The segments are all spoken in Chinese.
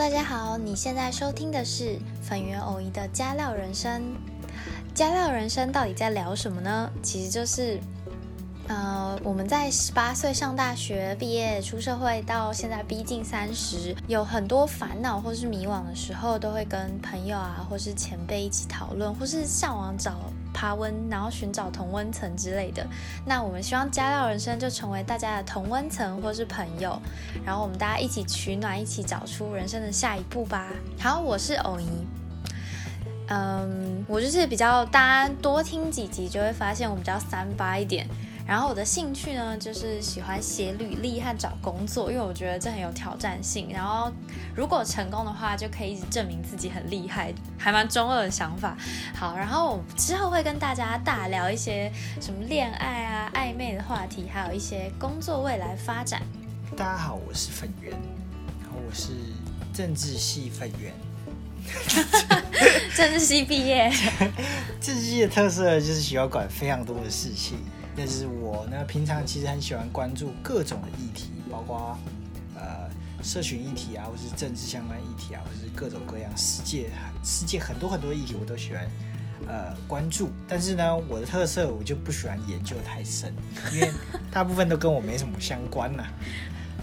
大家好，你现在收听的是粉圆偶仪的加料人生。加料人生到底在聊什么呢？其实就是，呃，我们在十八岁上大学毕业出社会，到现在逼近三十，有很多烦恼或是迷惘的时候，都会跟朋友啊，或是前辈一起讨论，或是上网找。爬温，然后寻找同温层之类的。那我们希望加料人生就成为大家的同温层或是朋友，然后我们大家一起取暖，一起找出人生的下一步吧。好，我是偶怡。嗯，我就是比较大家多听几集就会发现我比较三八一点。然后我的兴趣呢，就是喜欢写履历和找工作，因为我觉得这很有挑战性。然后如果成功的话，就可以一直证明自己很厉害，还蛮中二的想法。好，然后之后会跟大家大聊一些什么恋爱啊、暧昧的话题，还有一些工作未来发展。大家好，我是粉圆，然后我是政治系粉圆。政治系毕业，政治系的特色就是喜欢管非常多的事情。但是我呢，平常其实很喜欢关注各种的议题，包括呃社群议题啊，或是政治相关议题啊，或是各种各样世界世界很多很多议题，我都喜欢呃关注。但是呢，我的特色我就不喜欢研究太深，因为 大部分都跟我没什么相关呐。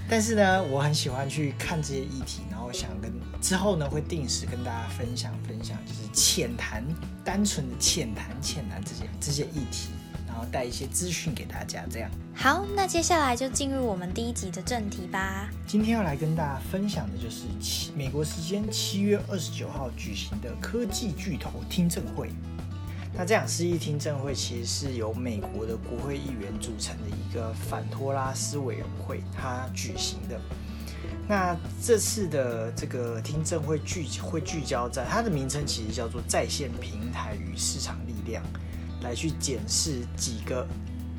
但是呢，我很喜欢去看这些议题，然后想跟之后呢会定时跟大家分享分享，就是浅谈，单纯的浅谈浅谈这些这些议题。然后带一些资讯给大家，这样好。那接下来就进入我们第一集的正题吧。今天要来跟大家分享的就是七美国时间七月二十九号举行的科技巨头听证会。那这场世纪听证会其实是由美国的国会议员组成的一个反托拉斯委员会，它举行的。那这次的这个听证会聚会聚焦在它的名称，其实叫做在线平台与市场力量。来去检视几个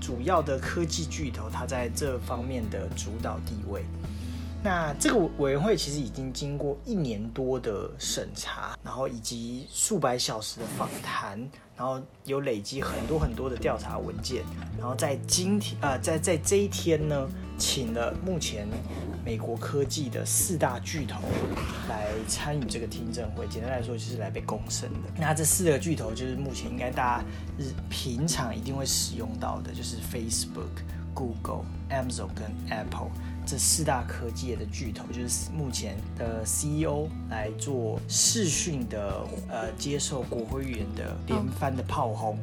主要的科技巨头，它在这方面的主导地位。那这个委员会其实已经经过一年多的审查，然后以及数百小时的访谈，然后有累积很多很多的调查文件，然后在今天呃，在在这一天呢，请了目前美国科技的四大巨头来参与这个听证会。简单来说，就是来被公审的。那这四个巨头就是目前应该大家日平常一定会使用到的，就是 Facebook、Google、Amazon 跟 Apple。这四大科技的巨头，就是目前的 CEO 来做视讯的，呃，接受国会议员的连番的炮轰。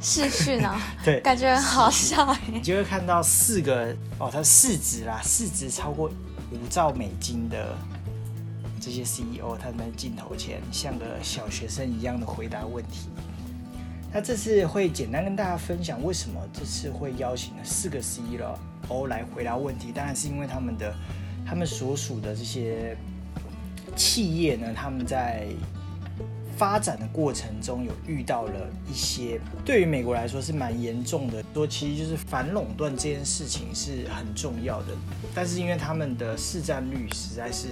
视讯啊，对，感觉很好笑哎。你就会看到四个哦，它市值啦，市值超过五兆美金的这些 CEO，他们镜头前像个小学生一样的回答问题。那这次会简单跟大家分享，为什么这次会邀请了四个 CEO。哦，来回答问题，当然是因为他们的他们所属的这些企业呢，他们在发展的过程中有遇到了一些对于美国来说是蛮严重的，说其实就是反垄断这件事情是很重要的，但是因为他们的市占率实在是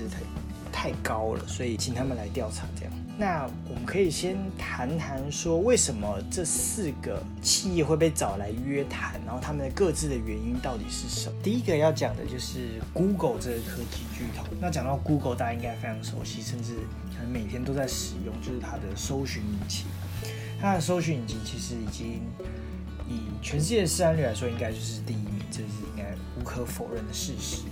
太高了，所以请他们来调查这样。那我们可以先谈谈说，为什么这四个企业会被找来约谈，然后他们的各自的原因到底是什么？第一个要讲的就是 Google 这个科技巨头。那讲到 Google，大家应该非常熟悉，甚至可能每天都在使用，就是它的搜寻引擎。它的搜寻引擎其实已经以全世界的市占率来说，应该就是第一名，这是应该无可否认的事实。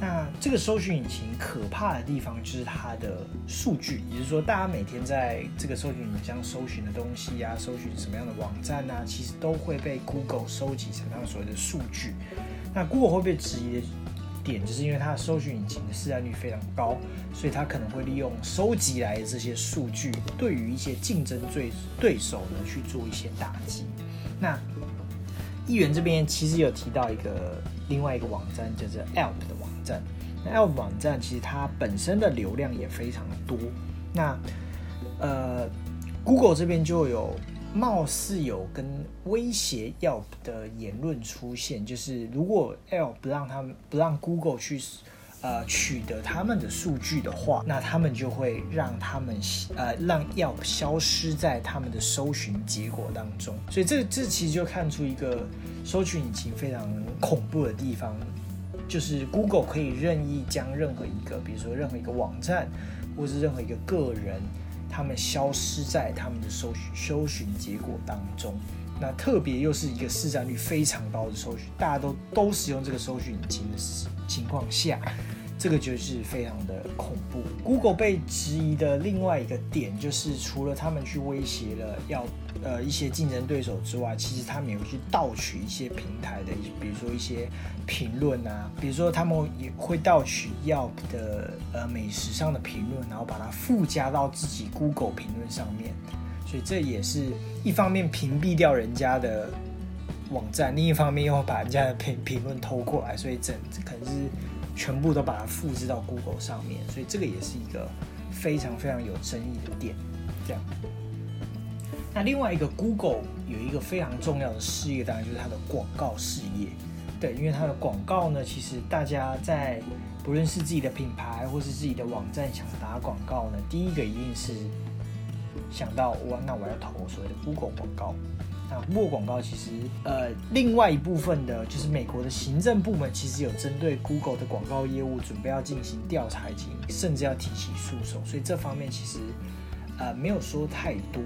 那这个搜寻引擎可怕的地方就是它的数据，也就是说，大家每天在这个搜寻引擎搜寻的东西啊，搜寻什么样的网站啊，其实都会被 Google 收集成他们所谓的数据。那 Google 会被质疑的点，就是因为它的搜寻引擎的市占率非常高，所以它可能会利用收集来的这些数据，对于一些竞争对对手呢去做一些打击。那议员这边其实有提到一个另外一个网站，叫做 App 的网。那 L 网站其实它本身的流量也非常多。那呃，Google 这边就有貌似有跟威胁 Yelp 的言论出现，就是如果 L 不让他们不让 Google 去呃取得他们的数据的话，那他们就会让他们呃让 Yelp 消失在他们的搜寻结果当中。所以这这其实就看出一个搜寻引擎非常恐怖的地方。就是 Google 可以任意将任何一个，比如说任何一个网站，或是任何一个个人，他们消失在他们的搜寻搜寻结果当中。那特别又是一个市占率非常高的搜寻，大家都都使用这个搜寻引擎的情况下，这个就是非常的恐怖。Google 被质疑的另外一个点，就是除了他们去威胁了要呃一些竞争对手之外，其实他们有去盗取一些平台的，比如说一些评论啊，比如说他们也会盗取 Yelp 的呃美食上的评论，然后把它附加到自己 Google 评论上面。所以这也是一方面屏蔽掉人家的网站，另一方面又把人家的评评论偷过来，所以整可能是全部都把它复制到 Google 上面，所以这个也是一个非常非常有争议的点。这样，那另外一个 Google 有一个非常重要的事业，当然就是它的广告事业。对，因为它的广告呢，其实大家在不论是自己的品牌或是自己的网站想打广告呢，第一个一定是。想到我，那我要投所谓的 Google 广告。那 Google 广告其实，呃，另外一部分的，就是美国的行政部门其实有针对 Google 的广告业务准备要进行调查，以及甚至要提起诉讼。所以这方面其实，呃，没有说太多。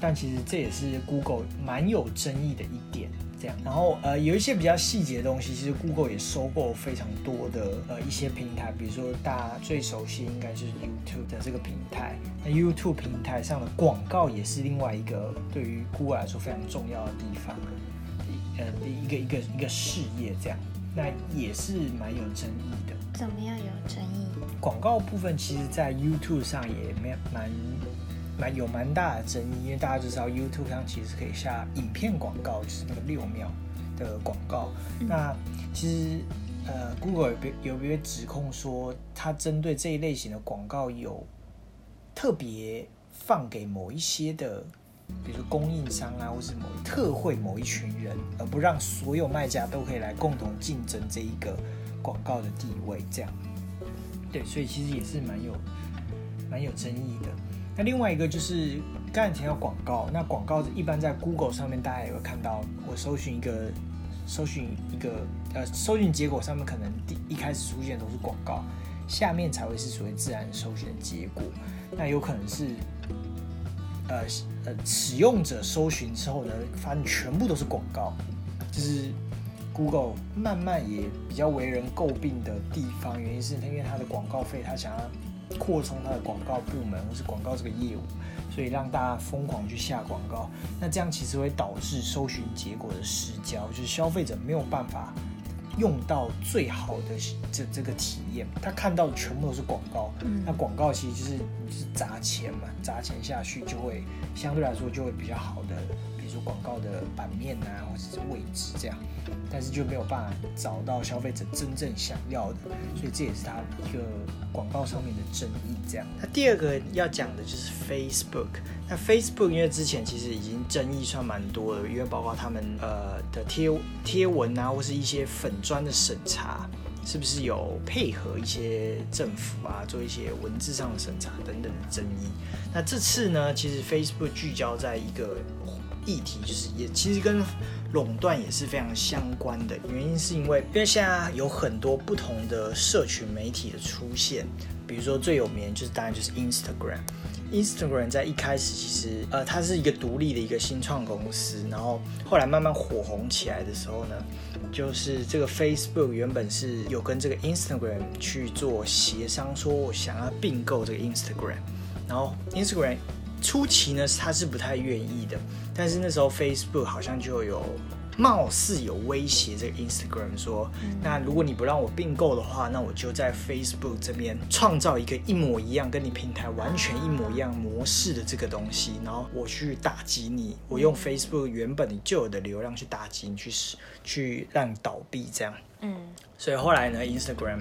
但其实这也是 Google 蛮有争议的一点。这样，然后呃，有一些比较细节的东西，其实 Google 也收购非常多的呃一些平台，比如说大家最熟悉应该就是 YouTube 的这个平台。那 YouTube 平台上的广告也是另外一个对于 Google 来说非常重要的地方，呃，一个一个一个事业这样，那也是蛮有争议的。怎么样有争议？广告部分其实，在 YouTube 上也没蛮。蛮有蛮大的争议，因为大家都知道 YouTube 上其实可以下影片广告，就是那个六秒的广告。那其实呃，Google 有被有被指控说，它针对这一类型的广告有特别放给某一些的，比如说供应商啊，或是某特惠某一群人，而不让所有卖家都可以来共同竞争这一个广告的地位。这样，对，所以其实也是蛮有蛮有争议的。那另外一个就是刚才提到广告，那广告一般在 Google 上面，大家也会看到，我搜寻一个，搜寻一个，呃，搜寻结果上面可能第一开始出现都是广告，下面才会是属于自然搜寻的结果。那有可能是，呃呃，使用者搜寻之后呢，发现全部都是广告，就是 Google 慢慢也比较为人诟病的地方，原因是因为它的广告费，它想要。扩充它的广告部门或是广告这个业务，所以让大家疯狂去下广告，那这样其实会导致搜寻结果的失焦，就是消费者没有办法用到最好的这这个体验，他看到的全部都是广告，那广告其实就是你是砸钱嘛，砸钱下去就会相对来说就会比较好的。广告的版面啊，或者是位置这样，但是就没有办法找到消费者真正想要的，所以这也是它一个广告上面的争议。这样，那第二个要讲的就是 Facebook。那 Facebook 因为之前其实已经争议算蛮多的，因为包括他们呃的贴贴文啊，或是一些粉砖的审查，是不是有配合一些政府啊做一些文字上的审查等等的争议。那这次呢，其实 Facebook 聚焦在一个。议题就是也其实跟垄断也是非常相关的，原因是因为因为现在有很多不同的社群媒体的出现，比如说最有名就是当然就是 Instagram。Instagram 在一开始其实呃它是一个独立的一个新创公司，然后后来慢慢火红起来的时候呢，就是这个 Facebook 原本是有跟这个 Instagram 去做协商，说我想要并购这个 Instagram，然后 Instagram。初期呢，他是不太愿意的，但是那时候 Facebook 好像就有貌似有威胁这个 Instagram 说，那如果你不让我并购的话，那我就在 Facebook 这边创造一个一模一样、跟你平台完全一模一样模式的这个东西，然后我去打击你，我用 Facebook 原本你就有的流量去打击你，去去让你倒闭这样。嗯，所以后来呢，Instagram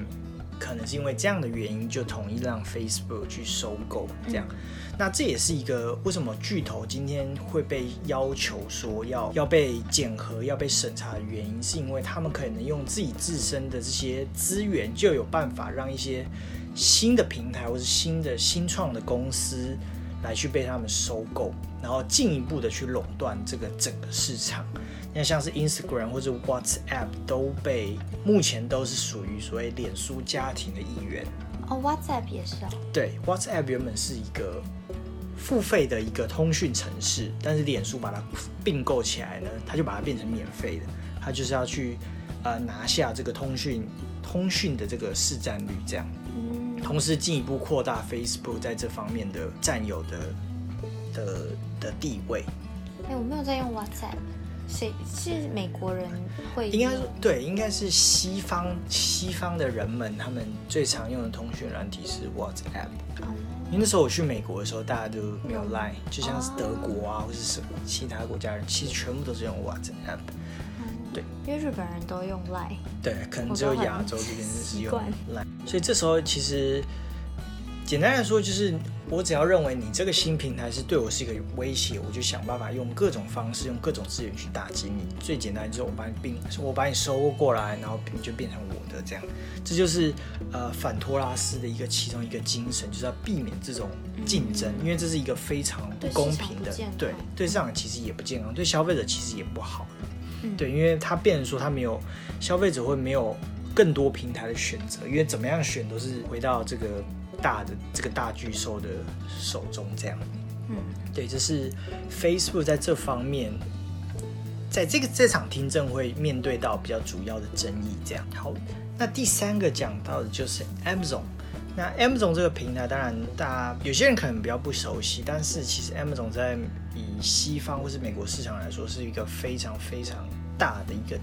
可能是因为这样的原因，就统一让 Facebook 去收购这样。那这也是一个为什么巨头今天会被要求说要要被检核、要被审查的原因，是因为他们可能用自己自身的这些资源，就有办法让一些新的平台或是新的新创的公司来去被他们收购，然后进一步的去垄断这个整个市场。那像是 Instagram 或者 WhatsApp 都被目前都是属于所谓脸书家庭的一员。哦，WhatsApp 也是哦。对，WhatsApp 原本是一个付费的一个通讯程式，但是脸书把它并购起来呢，它就把它变成免费的。它就是要去呃拿下这个通讯通讯的这个市占率，这样。嗯，同时进一步扩大 Facebook 在这方面的占有的的的地位。哎，我没有在用 WhatsApp。谁是美国人会？应该对，应该是西方西方的人们，他们最常用的通讯软体是 WhatsApp。因为那时候我去美国的时候，大家都没有 Line，就像是德国啊，或是什么其他国家人，其实全部都是用 WhatsApp。对，因为日本人都用 Line。对，可能只有亚洲这边是用 Line，所以这时候其实。简单来说，就是我只要认为你这个新平台是对我是一个威胁，我就想办法用各种方式、用各种资源去打击你。最简单就是我把你并，我把你收过来，然后你就变成我的这样。这就是呃反托拉斯的一个其中一个精神，就是要避免这种竞争，因为这是一个非常不公平的，对对市场其实也不健康，对消费者其实也不好。对，因为他变成说他没有消费者会没有更多平台的选择，因为怎么样选都是回到这个。大的这个大巨兽的手中，这样，嗯，对，就是 Facebook 在这方面，在这个这场听证会面对到比较主要的争议。这样，好，那第三个讲到的就是 Amazon。那 Amazon 这个平台，当然大家有些人可能比较不熟悉，但是其实 Amazon 在以西方或是美国市场来说，是一个非常非常大的一个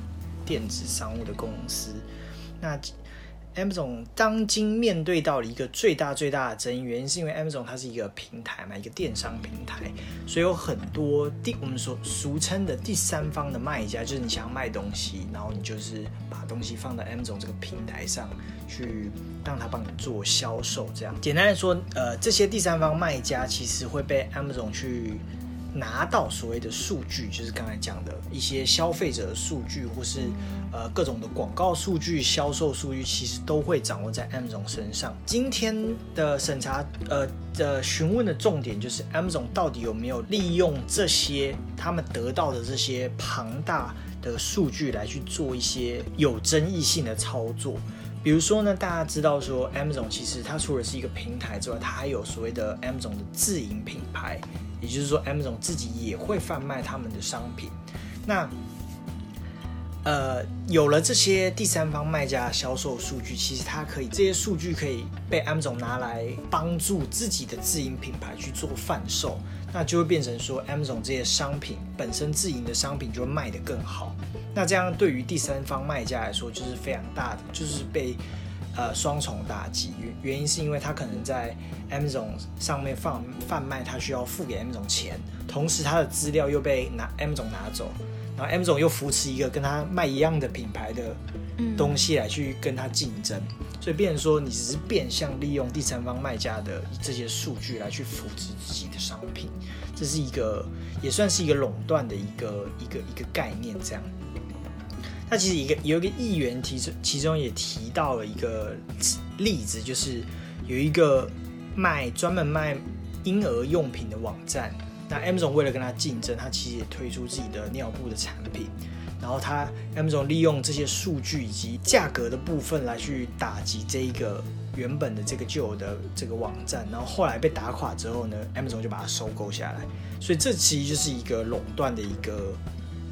电子商务的公司。那 Amazon 当今面对到了一个最大最大的争议，原因是因为 Amazon 它是一个平台嘛，一个电商平台，所以有很多第我们说俗称的第三方的卖家，就是你想要卖东西，然后你就是把东西放到 Amazon 这个平台上去让他帮你做销售，这样简单来说，呃，这些第三方卖家其实会被 Amazon 去。拿到所谓的数据，就是刚才讲的一些消费者的数据，或是呃各种的广告数据、销售数据，其实都会掌握在 Amazon 身上。今天的审查，呃的询问的重点就是 Amazon 到底有没有利用这些他们得到的这些庞大的数据来去做一些有争议性的操作。比如说呢，大家知道说 Amazon 其实它除了是一个平台之外，它还有所谓的 Amazon 的自营品牌。也就是说，Amazon 自己也会贩卖他们的商品。那，呃，有了这些第三方卖家销售数据，其实它可以这些数据可以被 Amazon 拿来帮助自己的自营品牌去做贩售，那就会变成说，Amazon 这些商品本身自营的商品就会卖得更好。那这样对于第三方卖家来说，就是非常大的，就是被。呃，双重打击原原因是因为他可能在 Amazon 上面贩贩卖，他需要付给 Amazon 钱，同时他的资料又被拿 Amazon 拿走，然后 Amazon 又扶持一个跟他卖一样的品牌的东西来去跟他竞争，所以变成说你只是变相利用第三方卖家的这些数据来去扶持自己的商品，这是一个也算是一个垄断的一个一个一个概念这样。那其实一个有一个议员提出，其中也提到了一个例子，就是有一个卖专门卖婴儿用品的网站。那 Amazon 为了跟他竞争，他其实也推出自己的尿布的产品。然后他 Amazon 利用这些数据以及价格的部分来去打击这一个原本的这个旧的这个网站。然后后来被打垮之后呢，Amazon 就把它收购下来。所以这其实就是一个垄断的一个。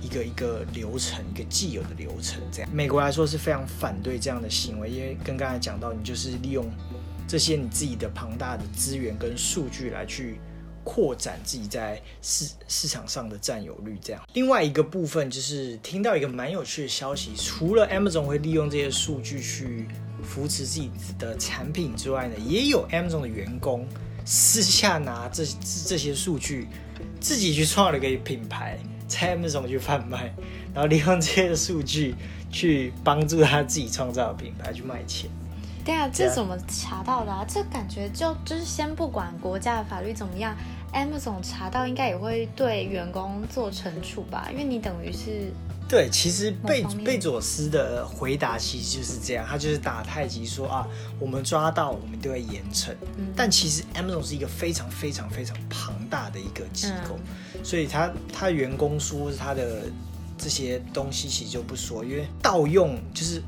一个一个流程，一个既有的流程，这样美国来说是非常反对这样的行为，因为跟刚才讲到，你就是利用这些你自己的庞大的资源跟数据来去扩展自己在市市场上的占有率。这样，另外一个部分就是听到一个蛮有趣的消息，除了 Amazon 会利用这些数据去扶持自己的产品之外呢，也有 Amazon 的员工私下拿这这些数据，自己去创了一个品牌。在 Amazon 去贩卖，然后利用这些数据去帮助他自己创造的品牌去卖钱。对啊，这怎么查到的啊？这感觉就就是先不管国家的法律怎么样，Amazon 查到应该也会对员工做惩处吧？因为你等于是对，其实贝贝佐斯的回答其实就是这样，他就是打太极说啊，我们抓到我们都会严惩。嗯但其实 Amazon 是一个非常非常非常庞大的一个机构，嗯所以他他员工说他的这些东西其实就不说，因为盗用就是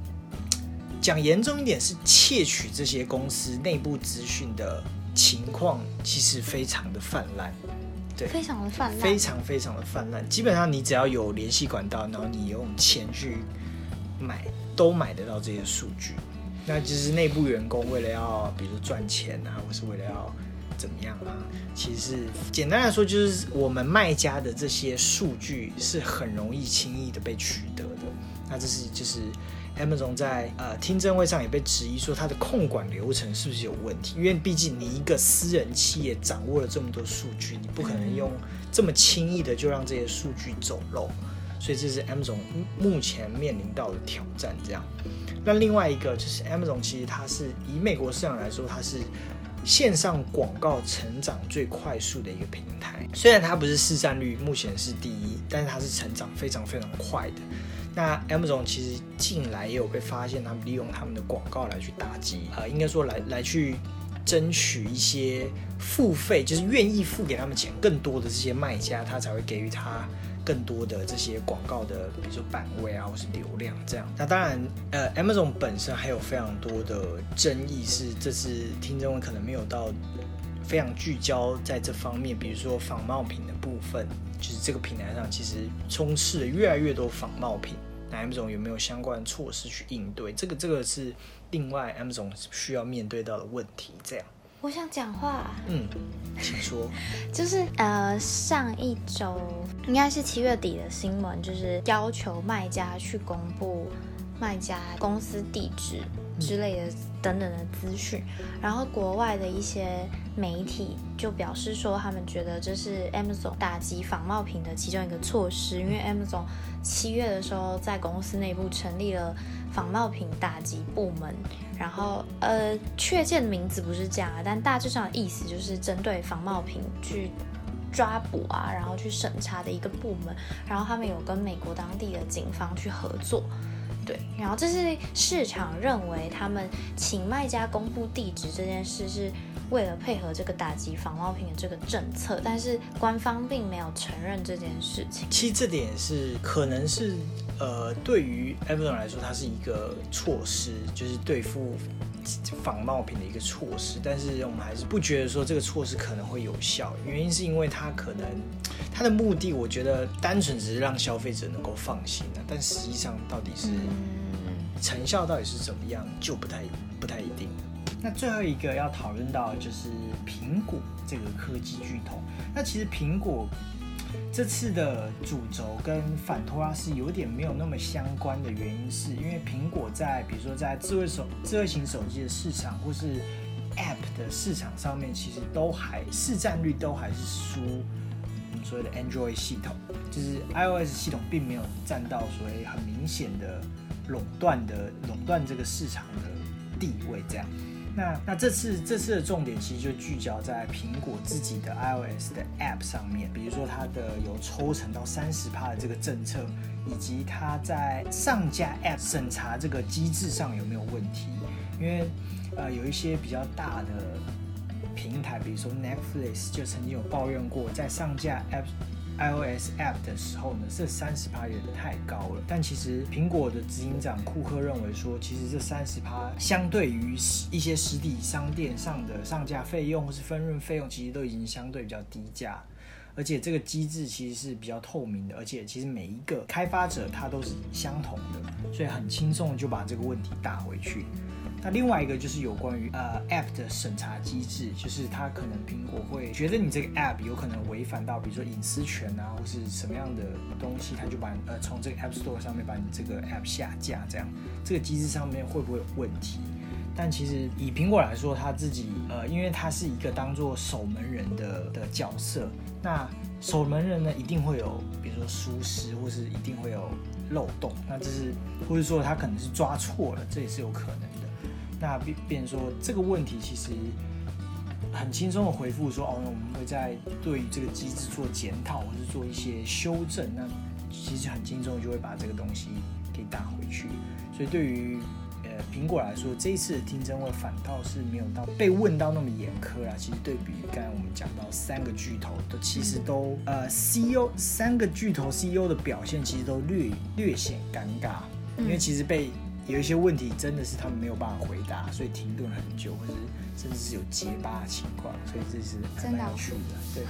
讲严重一点是窃取这些公司内部资讯的情况，其实非常的泛滥。对非常的泛滥，非常非常的泛滥。基本上你只要有联系管道，然后你用钱去买，都买得到这些数据。那就是内部员工为了要，比如说赚钱啊，或是为了要怎么样啊，其实简单来说，就是我们卖家的这些数据是很容易轻易的被取得的。那这是就是 Amazon 在呃听证会上也被质疑说它的控管流程是不是有问题？因为毕竟你一个私人企业掌握了这么多数据，你不可能用这么轻易的就让这些数据走漏，所以这是 Amazon 目前面临到的挑战。这样，那另外一个就是 Amazon 其实它是以美国市场来说，它是线上广告成长最快速的一个平台。虽然它不是市占率目前是第一，但是它是成长非常非常快的。那 Amazon 其实近来也有被发现，他们利用他们的广告来去打击，呃，应该说来来去争取一些付费，就是愿意付给他们钱更多的这些卖家，他才会给予他更多的这些广告的，比如说版位啊，或是流量这样。那当然，呃，Amazon 本身还有非常多的争议，是这次听证会可能没有到非常聚焦在这方面，比如说仿冒品的部分，就是这个平台上其实充斥了越来越多仿冒品。那 Amazon 有没有相关的措施去应对？这个这个是另外 Amazon 需要面对到的问题。这样，我想讲话，嗯，请说。就是呃，上一周应该是七月底的新闻，就是要求卖家去公布卖家公司地址之类的等等的资讯，然后国外的一些媒体就表示说，他们觉得这是 Amazon 打击仿冒品的其中一个措施，因为 Amazon 七月的时候在公司内部成立了仿冒品打击部门，然后呃，确切的名字不是这样啊，但大致上的意思就是针对仿冒品去抓捕啊，然后去审查的一个部门，然后他们有跟美国当地的警方去合作。对，然后这是市场认为他们请卖家公布地址这件事是为了配合这个打击仿冒品的这个政策，但是官方并没有承认这件事情。其实这点是可能是呃，对于 Amazon 来说，它是一个措施，就是对付仿冒品的一个措施。但是我们还是不觉得说这个措施可能会有效，原因是因为它可能它的目的，我觉得单纯只是让消费者能够放心啊，但实际上到底是嗯，成效到底是怎么样，就不太不太一定。那最后一个要讨论到的就是苹果这个科技巨头。那其实苹果这次的主轴跟反托拉是有点没有那么相关的原因，是因为苹果在比如说在智慧手智慧型手机的市场或是 App 的市场上面，其实都还市占率都还是输我们所谓的 Android 系统，就是 iOS 系统并没有占到所谓很明显的垄断的垄断这个市场的地位，这样。那那这次这次的重点其实就聚焦在苹果自己的 iOS 的 App 上面，比如说它的有抽成到三十趴的这个政策，以及它在上架 App 审查这个机制上有没有问题？因为呃有一些比较大的平台，比如说 Netflix 就曾经有抱怨过，在上架 App iOS App 的时候呢，这三十趴有点太高了。但其实苹果的执行长库克认为说，其实这三十趴相对于一些实体商店上的上架费用或是分润费用，其实都已经相对比较低价。而且这个机制其实是比较透明的，而且其实每一个开发者他都是相同的，所以很轻松就把这个问题打回去。那另外一个就是有关于呃 App 的审查机制，就是它可能苹果会觉得你这个 App 有可能违反到，比如说隐私权啊，或是什么样的东西，它就把呃从这个 App Store 上面把你这个 App 下架，这样这个机制上面会不会有问题？但其实以苹果来说，它自己呃，因为它是一个当做守门人的的角色，那守门人呢一定会有，比如说疏失，或是一定会有漏洞，那这是或者说他可能是抓错了，这也是有可能的。那变变说这个问题其实很轻松的回复说，哦，我们会在对于这个机制做检讨，或是做一些修正。那其实很轻松就会把这个东西给打回去。所以对于呃苹果来说，这一次的听证会反倒是没有到被问到那么严苛啦。其实对比刚才我们讲到三个巨头都其实都呃 CEO 三个巨头 CEO 的表现其实都略略显尴尬，因为其实被。有一些问题真的是他们没有办法回答，所以停顿很久，或者甚至是有结巴的情况，所以这是蛮有趣的。对，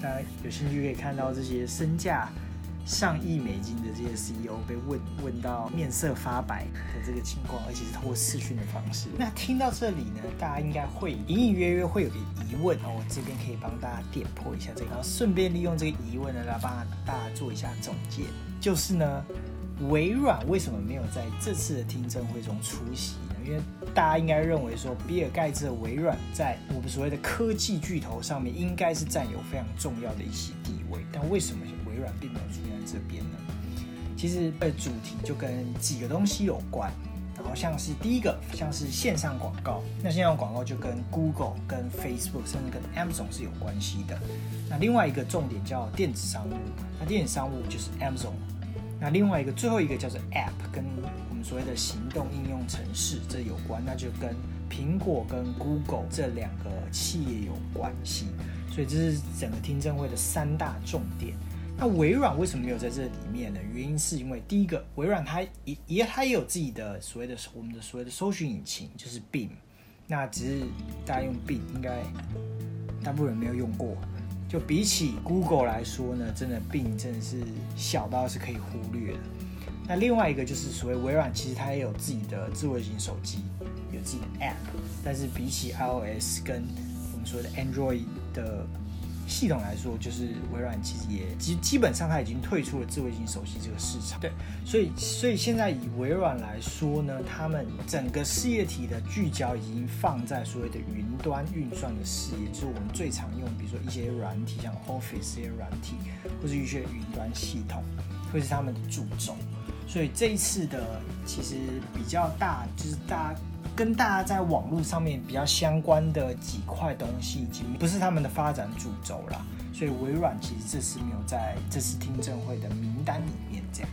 大家有兴趣可以看到这些身价上亿美金的这些 CEO 被问问到面色发白的这个情况，而且是通过视讯的方式。那听到这里呢，大家应该会隐隐约约会有个疑问哦，我这边可以帮大家点破一下这个，然后顺便利用这个疑问呢来帮大家做一下总结，就是呢。微软为什么没有在这次的听证会中出席呢？因为大家应该认为说，比尔盖茨的微软在我们所谓的科技巨头上面应该是占有非常重要的一些地位。但为什么微软并没有出现在这边呢？其实的主题就跟几个东西有关。然后像是第一个，像是线上广告，那线上广告就跟 Google、跟 Facebook 甚至跟 Amazon 是有关系的。那另外一个重点叫电子商务，那电子商务就是 Amazon。那另外一个最后一个叫做 App，跟我们所谓的行动应用程式这有关，那就跟苹果跟 Google 这两个企业有关系。所以这是整个听证会的三大重点。那微软为什么没有在这里面呢？原因是因为第一个，微软它也也它也有自己的所谓的我们的所谓的搜寻引擎，就是 Bing。那只是大家用 Bing，应该大部分人没有用过。就比起 Google 来说呢，真的病症是小到是可以忽略的。那另外一个就是所谓微软，其实它也有自己的智慧型手机，有自己的 App，但是比起 iOS 跟我们说的 Android 的。系统来说，就是微软其实也基基本上它已经退出了智慧型手机这个市场。对，所以所以现在以微软来说呢，他们整个事业体的聚焦已经放在所谓的云端运算的事业，就是我们最常用，比如说一些软体，像 Office 这些软体，或者一些云端系统，会是他们的主轴。所以这一次的其实比较大，就是大家。跟大家在网络上面比较相关的几块东西，已经不是他们的发展主轴了。所以微软其实这次没有在这次听证会的名单里面。这样。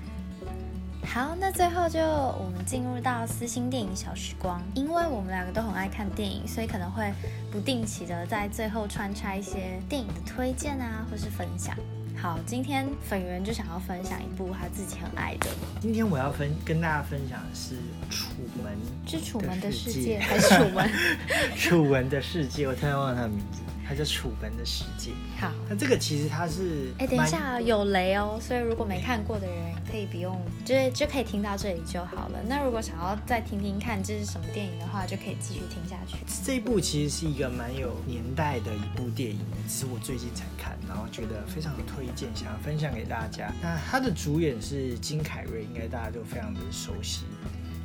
好，那最后就我们进入到私心电影小时光，因为我们两个都很爱看电影，所以可能会不定期的在最后穿插一些电影的推荐啊，或是分享。好，今天粉圆就想要分享一部他自己很爱的。今天我要分跟大家分享的是《楚门》，是《楚门的世界》还是《楚门》？《楚门的世界》，我突然忘了他的名字。它叫《楚门的世界》。好，那这个其实它是……哎，等一下有雷哦，所以如果没看过的人可以不用，就是就可以听到这里就好了。那如果想要再听听看这是什么电影的话，就可以继续听下去。这一部其实是一个蛮有年代的一部电影，只是我最近才看，然后觉得非常的推荐，想要分享给大家。那它的主演是金凯瑞，应该大家都非常的熟悉。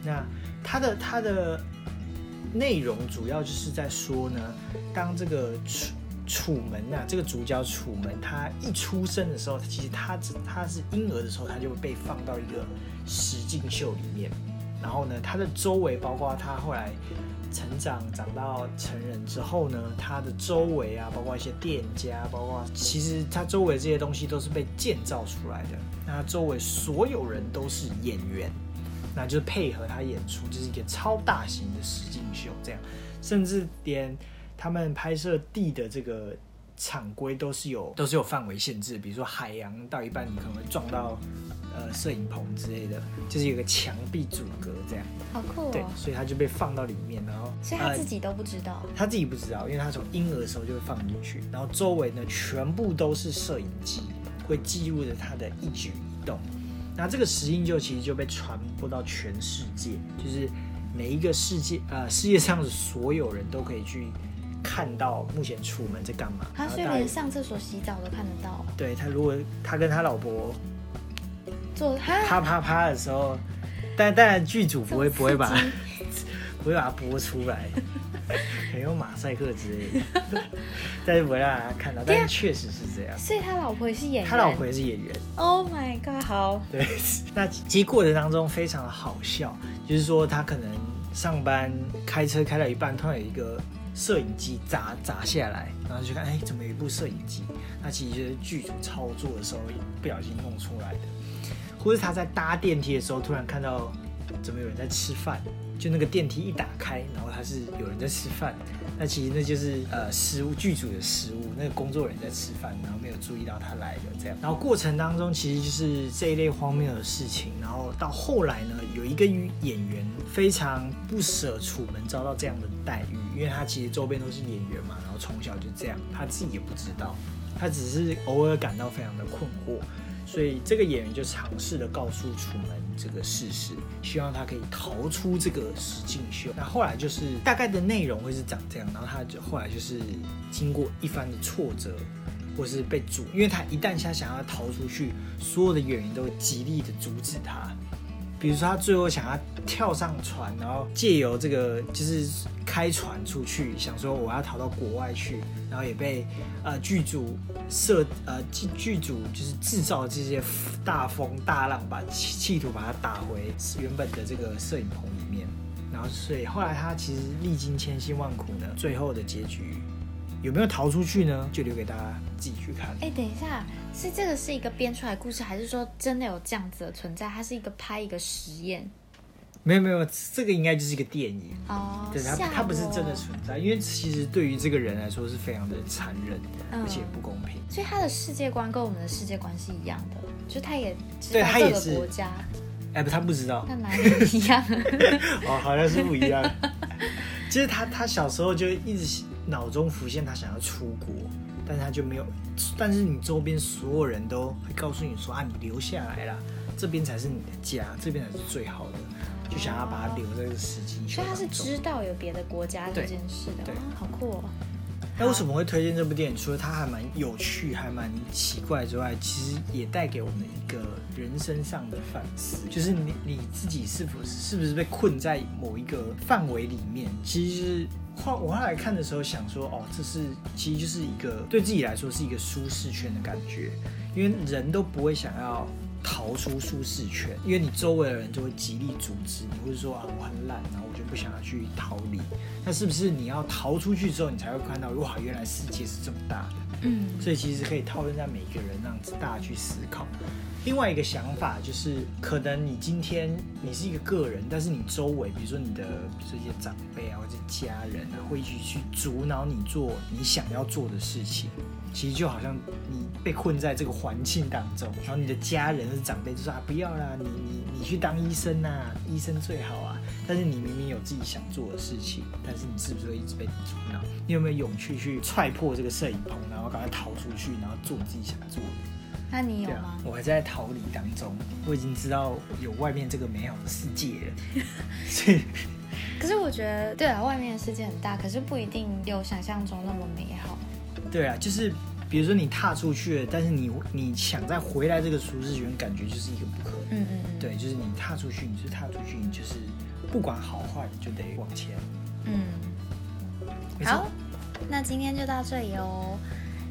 那他的他的。内容主要就是在说呢，当这个楚楚门呐，这个主角楚门，他一出生的时候，其实他只他是婴儿的时候，他就被放到一个实境秀里面。然后呢，他的周围，包括他后来成长长到成人之后呢，他的周围啊，包括一些店家，包括其实他周围这些东西都是被建造出来的。那周围所有人都是演员。那就是配合他演出，就是一个超大型的实景秀，这样，甚至连他们拍摄地的这个场规都是有都是有范围限制，比如说海洋到一半你可能会撞到呃摄影棚之类的，就是有个墙壁阻隔这样。好酷哦！对，所以他就被放到里面，然后所以他自己都不知道，他自己不知道，因为他从婴儿的时候就会放进去，然后周围呢全部都是摄影机，会记录着他的一举一动。那这个实境就其实就被传播到全世界，就是每一个世界呃世界上的所有人都可以去看到目前楚门在干嘛。他所以连上厕所洗澡都看得到。对他，如果他跟他老婆做啪啪啪的时候，但当然剧组不会不会把 不会把它播出来。很有马赛克之类的，但是不会让大家看到，但是确实是这样。所以他老婆也是演员，他老婆也是演员。Oh my god！好，对，那其实过程当中非常的好笑，就是说他可能上班开车开到一半，突然有一个摄影机砸砸下来，然后就看，哎，怎么有一部摄影机？那其实就是剧组操作的时候不小心弄出来的。或是他在搭电梯的时候突然看到怎么有人在吃饭，就那个电梯一打开，然后他是有人在吃饭，那其实那就是呃食物剧组的食物，那个工作人员在吃饭，然后没有注意到他来了这样。然后过程当中其实就是这一类荒谬的事情，然后到后来呢，有一个演员非常不舍楚门遭到这样的待遇，因为他其实周边都是演员嘛，然后从小就这样，他自己也不知道，他只是偶尔感到非常的困惑。所以这个演员就尝试的告诉楚门这个事实，希望他可以逃出这个实境秀。那后来就是大概的内容会是长这样，然后他就后来就是经过一番的挫折，或是被阻，因为他一旦他想要逃出去，所有的演员都极力的阻止他。比如说他最后想要跳上船，然后借由这个就是开船出去，想说我要逃到国外去，然后也被呃剧组设呃剧剧组就是制造这些大风大浪，把企图把他打回原本的这个摄影棚里面，然后所以后来他其实历经千辛万苦呢，最后的结局。有没有逃出去呢？就留给大家自己去看。哎，等一下，是这个是一个编出来故事，还是说真的有这样子的存在？它是一个拍一个实验？没有没有，这个应该就是一个电影哦。对，它它不是真的存在，因为其实对于这个人来说是非常的残忍，而且不公平。所以他的世界观跟我们的世界观是一样的，就他也对他也是国家。哎不，他不知道。那哪里一样？哦，好像是不一样。其实他他小时候就一直。脑中浮现他想要出国，但是他就没有。但是你周边所有人都会告诉你说啊，你留下来啦，这边才是你的家，这边才是最好的，就想要把它留在这个时机。所以他是知道有别的国家这件事的，对，好酷哦。那为什么会推荐这部电影？除了它还蛮有趣、还蛮奇怪之外，其实也带给我们一个人生上的反思，就是你你自己是否是不是被困在某一个范围里面？其实。后我后来看的时候想说，哦，这是其实就是一个对自己来说是一个舒适圈的感觉，因为人都不会想要逃出舒适圈，因为你周围的人就会极力阻止你，或者说啊我很懒，然后我就不想要去逃离。那是不是你要逃出去之后，你才会看到哇，原来世界是这么大的？嗯，所以其实可以套用在每一个人让，大家去思考。另外一个想法就是，可能你今天你是一个个人，但是你周围，比如说你的这些长辈啊，或者家人啊，会一起去阻挠你做你想要做的事情。其实就好像你被困在这个环境当中，然后你的家人长辈就说啊，不要啦，你你你去当医生呐，医生最好啊。但是你明明有自己想做的事情，但是你是不是会一直被阻挠？你有没有勇气去踹破这个摄影棚，然后赶快逃出去，然后做自己想做的？那你有吗？我还在逃离当中，我已经知道有外面这个美好的世界了。所以，可是我觉得，对啊，外面的世界很大，可是不一定有想象中那么美好。对啊，就是比如说你踏出去了，但是你你想再回来这个舒适圈，感觉就是一个不可能。嗯嗯嗯。对，就是你踏出去，你是踏出去，你就是不管好坏，你就得往前。嗯。好，那今天就到这里哦。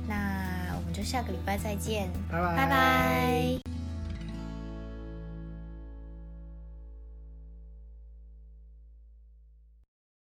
那我们。就下个礼拜再见，拜拜拜拜。